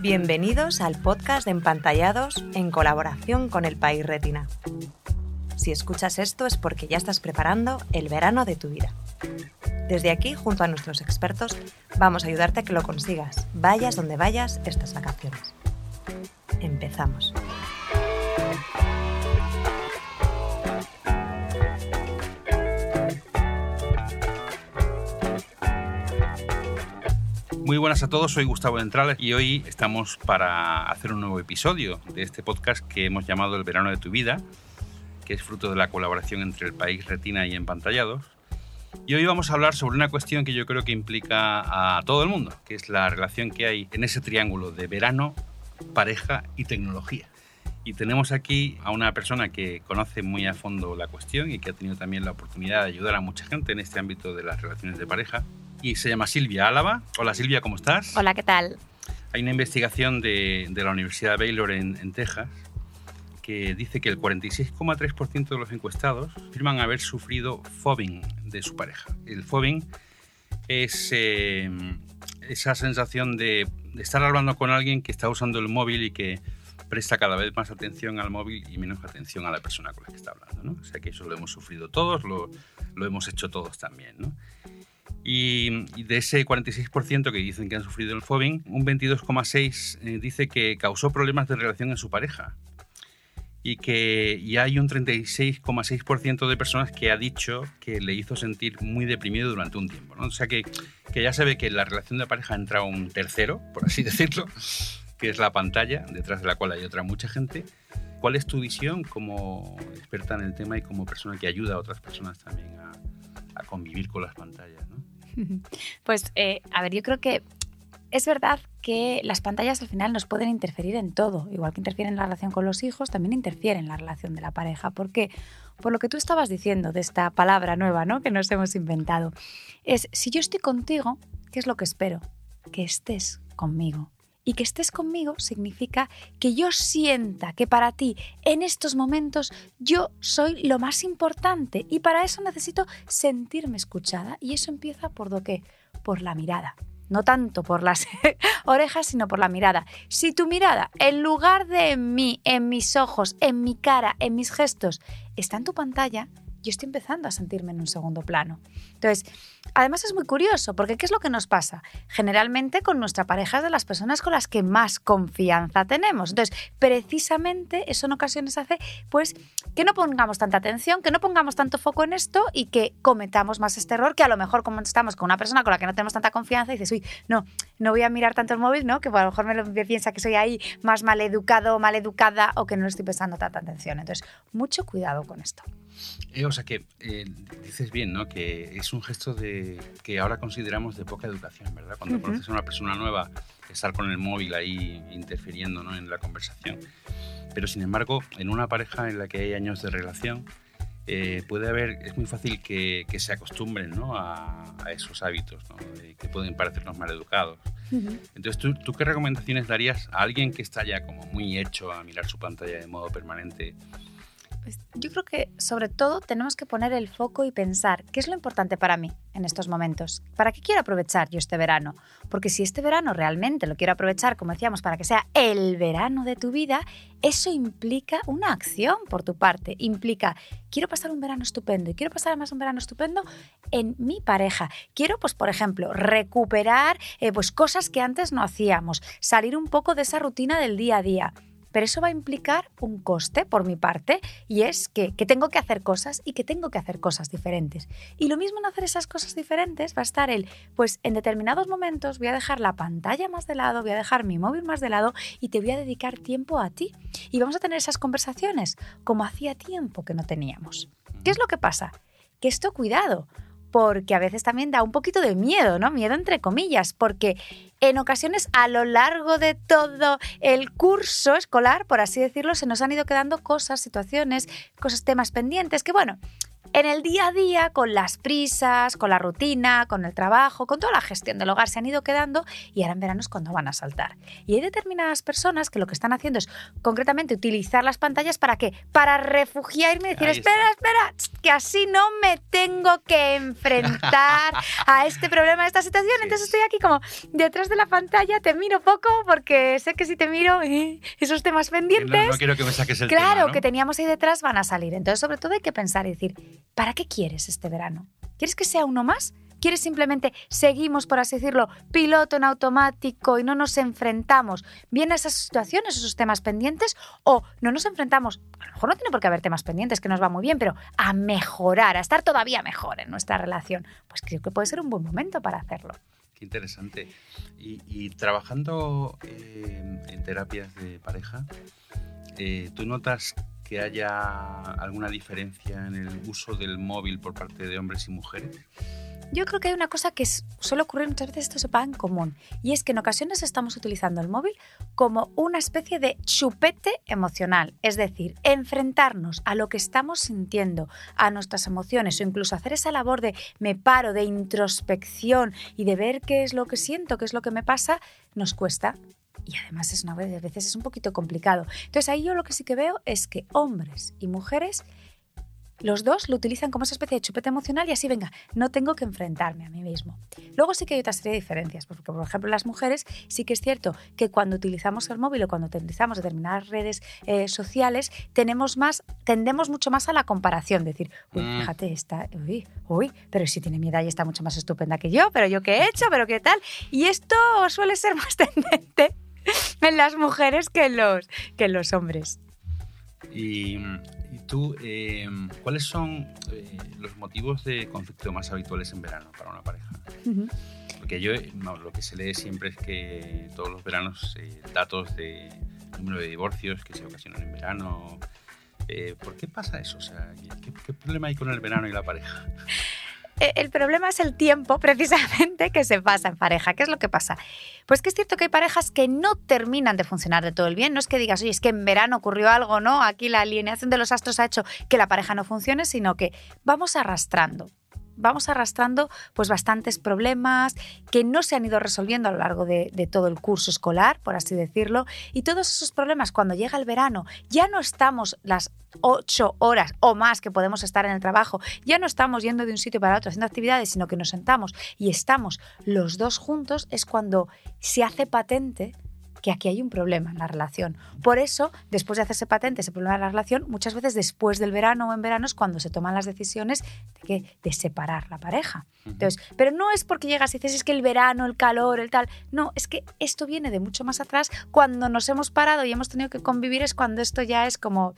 Bienvenidos al podcast de Empantallados en colaboración con el País Retina. Si escuchas esto es porque ya estás preparando el verano de tu vida. Desde aquí, junto a nuestros expertos, vamos a ayudarte a que lo consigas, vayas donde vayas estas vacaciones. Empezamos. Muy buenas a todos, soy Gustavo Entrales y hoy estamos para hacer un nuevo episodio de este podcast que hemos llamado El verano de tu vida, que es fruto de la colaboración entre el país Retina y Empantallados. Y hoy vamos a hablar sobre una cuestión que yo creo que implica a todo el mundo, que es la relación que hay en ese triángulo de verano, pareja y tecnología. Y tenemos aquí a una persona que conoce muy a fondo la cuestión y que ha tenido también la oportunidad de ayudar a mucha gente en este ámbito de las relaciones de pareja y se llama Silvia Álava. Hola Silvia, ¿cómo estás? Hola, ¿qué tal? Hay una investigación de, de la Universidad de Baylor en, en Texas que dice que el 46,3% de los encuestados afirman haber sufrido fobbing de su pareja. El fobbing es eh, esa sensación de, de, estar hablando con alguien que está usando el móvil y que presta cada vez más atención al móvil y menos atención a la persona con la que está hablando. ¿no? O sea que eso lo hemos sufrido todos, lo, lo hemos hecho todos también. ¿no? Y, de ese 46% que dicen que han sufrido el fobbing, un 22,6% eh, dice que causó problemas de relación en su pareja. Y que ya hay un 36,6% de personas que ha dicho que le hizo sentir muy deprimido durante un tiempo. ¿no? O sea que, que ya se ve que en la relación de pareja entra un tercero, por así decirlo, que es la pantalla, detrás de la cual hay otra mucha gente. ¿Cuál es tu visión como experta en el tema y como persona que ayuda a otras personas también a, a convivir con las pantallas? ¿no? Pues, eh, a ver, yo creo que es verdad que las pantallas al final nos pueden interferir en todo, igual que interfieren en la relación con los hijos, también interfieren en la relación de la pareja, porque por lo que tú estabas diciendo de esta palabra nueva, ¿no? que nos hemos inventado, es si yo estoy contigo, ¿qué es lo que espero? Que estés conmigo. Y que estés conmigo significa que yo sienta que para ti en estos momentos yo soy lo más importante y para eso necesito sentirme escuchada y eso empieza por lo que por la mirada. No tanto por las orejas, sino por la mirada. Si tu mirada, en lugar de en mí, en mis ojos, en mi cara, en mis gestos, está en tu pantalla, yo estoy empezando a sentirme en un segundo plano. Entonces, además es muy curioso, porque ¿qué es lo que nos pasa? Generalmente con nuestra pareja es de las personas con las que más confianza tenemos. Entonces, precisamente eso en ocasiones hace pues que no pongamos tanta atención, que no pongamos tanto foco en esto y que cometamos más este error que a lo mejor como estamos con una persona con la que no tenemos tanta confianza dices, uy, no, no voy a mirar tanto el móvil, ¿no? Que a lo mejor me, piensa que soy ahí más mal educado, mal educada o que no le estoy prestando tanta atención. Entonces, mucho cuidado con esto. Eh, o sea que eh, dices bien, ¿no? Que es un gesto de que ahora consideramos de poca educación, ¿verdad? Cuando uh -huh. conoces a una persona nueva, estar con el móvil ahí interfiriendo ¿no? en la conversación. Pero sin embargo, en una pareja en la que hay años de relación, eh, puede haber, es muy fácil que, que se acostumbren ¿no? a, a, esos hábitos ¿no? que pueden parecernos mal educados. Uh -huh. Entonces, ¿tú, ¿tú qué recomendaciones darías a alguien que está ya como muy hecho a mirar su pantalla de modo permanente? Pues yo creo que sobre todo tenemos que poner el foco y pensar qué es lo importante para mí en estos momentos. ¿Para qué quiero aprovechar yo este verano? Porque si este verano realmente lo quiero aprovechar, como decíamos, para que sea el verano de tu vida, eso implica una acción por tu parte. Implica, quiero pasar un verano estupendo y quiero pasar además un verano estupendo en mi pareja. Quiero, pues, por ejemplo, recuperar eh, pues, cosas que antes no hacíamos, salir un poco de esa rutina del día a día pero eso va a implicar un coste por mi parte y es que, que, tengo que hacer cosas y que tengo que hacer cosas diferentes. Y lo mismo en hacer esas cosas diferentes va a estar el, pues en determinados momentos voy a dejar la pantalla más de lado, voy a dejar mi móvil más de lado y te voy a dedicar tiempo a ti. Y vamos a tener esas conversaciones como hacía tiempo que no teníamos. ¿Qué es lo que pasa? Que esto, cuidado, porque a veces también da un poquito de miedo, ¿no? Miedo entre comillas, porque en ocasiones a lo largo de todo el curso escolar, por así decirlo, se nos han ido quedando cosas, situaciones, cosas, temas pendientes que, bueno, en el día a día, con las prisas, con la rutina, con el trabajo, con toda la gestión del hogar, se han ido quedando y ahora en verano es cuando van a saltar. Y hay determinadas personas que lo que están haciendo es concretamente utilizar las pantallas para qué? Para refugiarme y decir, espera, espera, que así no me tengo que enfrentar a este problema, a esta situación. Entonces estoy aquí como detrás de la pantalla, te miro poco porque sé que si te miro eh, esos temas pendientes... No, quiero que me saques el Claro, que teníamos ahí detrás van a salir. Entonces sobre todo hay que pensar y decir, ¿para qué quieres este verano? ¿Quieres que sea uno más? ¿Quieres simplemente seguimos, por así decirlo, piloto en automático y no nos enfrentamos bien a esas situaciones, esos temas pendientes? ¿O no nos enfrentamos, a lo mejor no tiene por qué haber temas pendientes, que nos va muy bien, pero a mejorar, a estar todavía mejor en nuestra relación? Pues creo que puede ser un buen momento para hacerlo. Qué interesante. Y, trabajando eh, en terapias de pareja, eh, ¿tú notas que haya alguna diferencia en el uso del móvil por parte de hombres y mujeres? Yo creo que hay una cosa que suele ocurrir muchas veces, esto se paga en común, y es que en ocasiones estamos utilizando el móvil como una especie de chupete emocional, es decir, enfrentarnos a lo que estamos sintiendo, a nuestras emociones, o incluso hacer esa labor de me paro, de introspección y de ver qué es lo que siento, qué es lo que me pasa, nos cuesta y además es una vez, a veces es un poquito complicado. Entonces ahí yo lo que sí que veo es que hombres y mujeres los dos lo utilizan como esa especie de chupete emocional y así, venga, no tengo que enfrentarme a mí mismo. Luego sí que hay otra serie de diferencias, porque por ejemplo las mujeres sí que es cierto que cuando utilizamos el móvil o cuando utilizamos determinadas redes eh, sociales, tenemos más, tendemos mucho más a la comparación, decir, uy, mm. fíjate, está, uy, uy, pero si tiene mi edad y está mucho más estupenda que yo, pero yo qué he hecho, pero qué tal. Y esto suele ser más tendente en las mujeres que en los, que en los hombres. Y tú, em, ¿cuáles son eh, los motivos de conflicto más habituales en verano para una pareja? Porque yo lo que se lee siempre es que todos los veranos eh, datos de número de divorcios que se ocasionan en verano. Eh, ¿Por qué pasa eso? O sea, ¿qué problema hay con el verano y la pareja? Eh, el problema es el tiempo precisamente que se pasa en pareja. ¿Qué es lo que pasa? Pues que es cierto que hay parejas que no terminan de funcionar de todo el bien. No es que digas, oye, es que en verano ocurrió algo, ¿no? Aquí la alineación de los astros ha hecho que la pareja no funcione, sino que vamos arrastrando vamos arrastrando pues bastantes problemas que no se han ido resolviendo a lo largo de, todo el curso escolar, por así decirlo, y todos esos problemas cuando llega el verano ya no estamos las ocho horas o más que podemos estar en el trabajo, ya no estamos yendo de un sitio para otro haciendo actividades, sino que nos sentamos y estamos los dos juntos, es cuando se hace patente que aquí hay un problema en la relación. Por eso, después de hacerse patente ese problema en la relación, muchas veces después del verano o en verano es cuando se toman las decisiones de, de separar la pareja. Entonces, pero no es porque llegas y dices es que el verano, el calor, el tal. No, es que esto viene de mucho más atrás. Cuando nos hemos parado y hemos tenido que convivir es cuando esto ya es como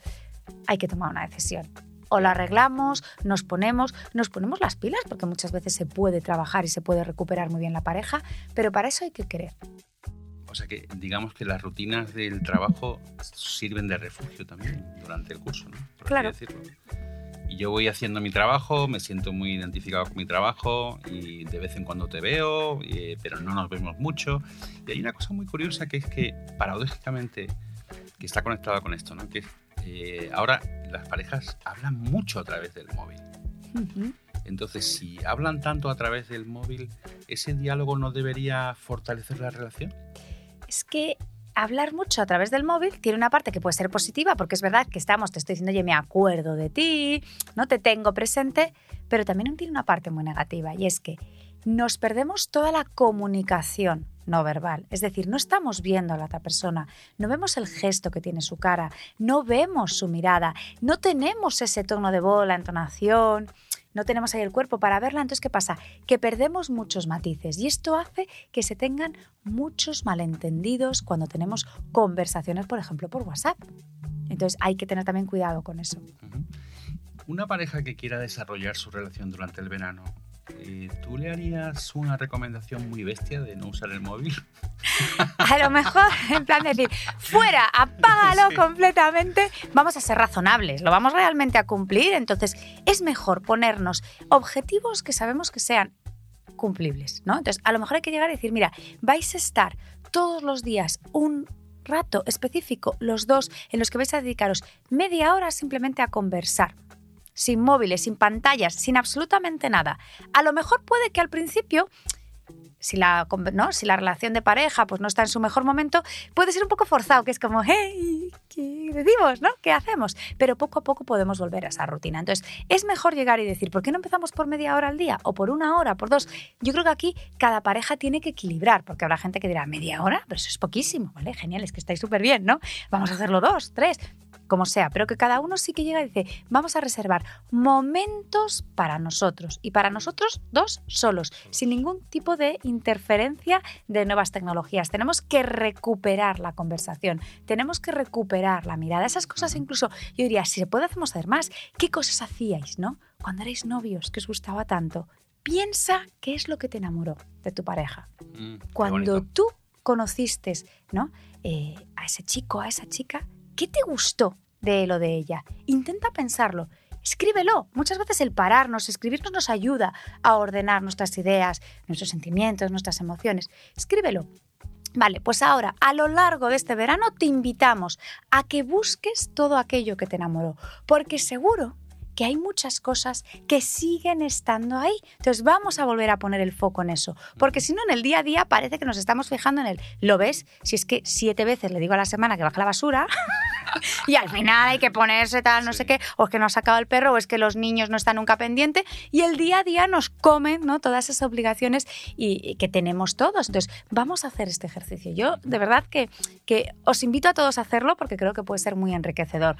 hay que tomar una decisión o la arreglamos, nos ponemos, nos ponemos las pilas, porque muchas veces se puede trabajar y se puede recuperar muy bien la pareja, pero para eso hay que querer. O sea que digamos que las rutinas del trabajo sirven de refugio también durante el curso, ¿no? claro. Y yo voy haciendo mi trabajo, me siento muy identificado con mi trabajo y de vez en cuando te veo, eh, pero no nos vemos mucho. Y hay una cosa muy curiosa que es que paradójicamente, que está conectada con esto, ¿no? Que eh, ahora las parejas hablan mucho a través del móvil. Entonces, si hablan tanto a través del móvil, ¿ese diálogo no debería fortalecer la relación? Es que hablar mucho a través del móvil tiene una parte que puede ser positiva, porque es verdad que estamos, te estoy diciendo, oye, me acuerdo de ti, no te tengo presente, pero también tiene una parte muy negativa, y es que nos perdemos toda la comunicación no verbal. Es decir, no estamos viendo a la otra persona, no vemos el gesto que tiene su cara, no vemos su mirada, no tenemos ese tono de voz, la entonación, no tenemos ahí el cuerpo para verla, entonces ¿qué pasa? Que perdemos muchos matices y esto hace que se tengan muchos malentendidos cuando tenemos conversaciones, por ejemplo, por WhatsApp. Entonces hay que tener también cuidado con eso. Una pareja que quiera desarrollar su relación durante el verano, eh, ¿tú le harías una recomendación muy bestia de no usar el móvil? A lo mejor, en plan de decir, fuera, apágalo completamente, vamos a ser razonables, lo vamos realmente a cumplir, entonces es mejor ponernos objetivos que sabemos que sean cumplibles, ¿no? Entonces, a lo mejor hay que llegar a decir, mira, vais a estar todos los días un rato específico, los dos, en los que vais a dedicaros media hora simplemente a conversar sin móviles, sin pantallas, sin absolutamente nada. A lo mejor puede que al principio si la, ¿no? si la relación de pareja pues, no está en su mejor momento, puede ser un poco forzado, que es como, hey, ¿qué decimos? ¿no? ¿Qué hacemos? Pero poco a poco podemos volver a esa rutina. Entonces, es mejor llegar y decir, ¿por qué no empezamos por media hora al día? O por una hora, por dos. Yo creo que aquí cada pareja tiene que equilibrar, porque habrá gente que dirá, ¿media hora? Pero eso es poquísimo, ¿vale? Genial, es que estáis súper bien, ¿no? Vamos a hacerlo dos, tres como sea, pero que cada uno sí que llega y dice, vamos a reservar momentos para nosotros y para nosotros dos solos, sin ningún tipo de interferencia de nuevas tecnologías. Tenemos que recuperar la conversación, tenemos que recuperar la mirada. Esas cosas incluso, yo diría, si se puede, hacemos hacer más. ¿Qué cosas hacíais, no? Cuando erais novios, que os gustaba tanto. Piensa qué es lo que te enamoró de tu pareja. Mm, Cuando tú conociste ¿no? Eh, a ese chico, a esa chica, ¿qué te gustó de él o de ella? Intenta pensarlo. Escríbelo. Muchas veces el pararnos, escribirnos nos ayuda a ordenar nuestras ideas, nuestros sentimientos, nuestras emociones. Escríbelo. Vale, pues ahora, a lo largo de este verano, te invitamos a que busques todo aquello que te enamoró, porque seguro que hay muchas cosas que siguen estando ahí. Entonces vamos a volver a poner el foco en eso, porque si no, en el día a día parece que nos estamos fijando en el, ¿lo ves? Si es que siete veces le digo a la semana que baja la basura y al final hay que ponerse tal, no sé qué, o es que no ha sacado el perro, o es que los niños no están nunca pendientes, y el día a día nos comen ¿no? todas esas obligaciones y, y que tenemos todos. Entonces, vamos a hacer este ejercicio. Yo, de verdad, que, que os invito a todos a hacerlo porque creo que puede ser muy enriquecedor.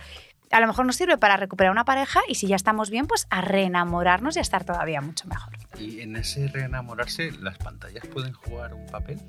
A lo mejor nos sirve para recuperar una pareja y si ya estamos bien, pues a reenamorarnos y a estar todavía mucho mejor. Y en ese reenamorarse, ¿las pantallas pueden jugar un papel?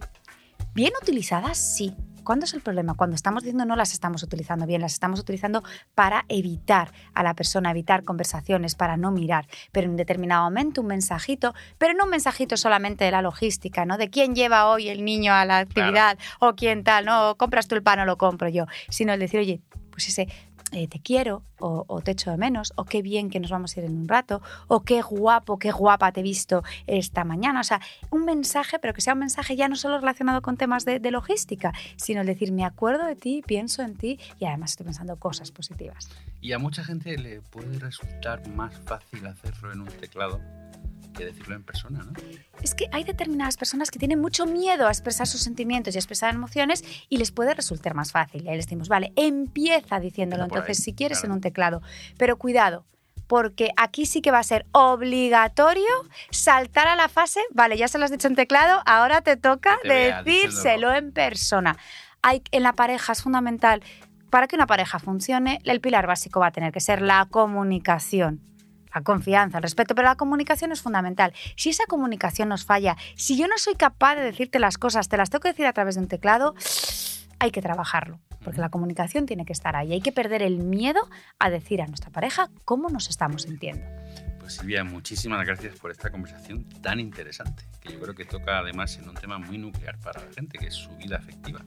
Bien utilizadas, sí. ¿Cuándo es el problema? Cuando estamos diciendo no las estamos utilizando bien, las estamos utilizando para evitar a la persona, evitar conversaciones, para no mirar. Pero en un determinado momento, un mensajito, pero no un mensajito solamente de la logística, ¿no? De quién lleva hoy el niño a la actividad o quién tal, no, compras tú el pan o lo compro yo, sino el decir, oye, pues ese eh, te quiero o, te echo de menos o qué bien que nos vamos a ir en un rato o qué guapo, qué guapa te he visto esta mañana. O sea, un mensaje, pero que sea un mensaje ya no solo relacionado con temas de, de logística, sino el decir me acuerdo de ti, pienso en ti y además estoy pensando cosas positivas. Y a mucha gente le puede resultar más fácil hacerlo en un teclado que decirlo en persona, ¿no? Es que hay determinadas personas que tienen mucho miedo a expresar sus sentimientos y a expresar emociones y les puede resultar más fácil. Y ahí les decimos, vale, empieza diciéndolo entonces ahí, si quieres claro. en un teclado. Pero cuidado, porque aquí sí que va a ser obligatorio saltar a la fase, vale, ya se lo has dicho en teclado, ahora te toca te decírselo en persona. Hay, en la pareja es fundamental, para que una pareja funcione, el pilar básico va a tener que ser la comunicación. La confianza, el respeto, pero la comunicación es fundamental. Si esa comunicación nos falla, si yo no soy capaz de decirte las cosas, te las tengo que decir a través de un teclado, hay que trabajarlo, porque la comunicación tiene que estar ahí. Hay que perder el miedo a decir a nuestra pareja cómo nos estamos sintiendo. Pues Silvia, muchísimas gracias por esta conversación tan interesante, que yo creo que toca además en un tema muy nuclear para la gente, que es su vida afectiva.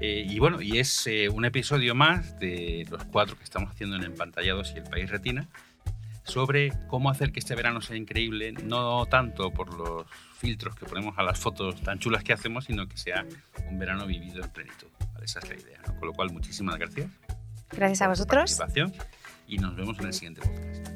Eh, y bueno, y es eh, un episodio más de los cuatro que estamos haciendo en Empantallados y el País Retina, sobre cómo hacer que este verano sea increíble, no tanto por los filtros que ponemos a las fotos tan chulas que hacemos, sino que sea un verano vivido en plenitud. ¿vale? Esa es la idea. ¿no? Con lo cual, muchísimas gracias Gracias a vosotros. y nos vemos en el siguiente podcast.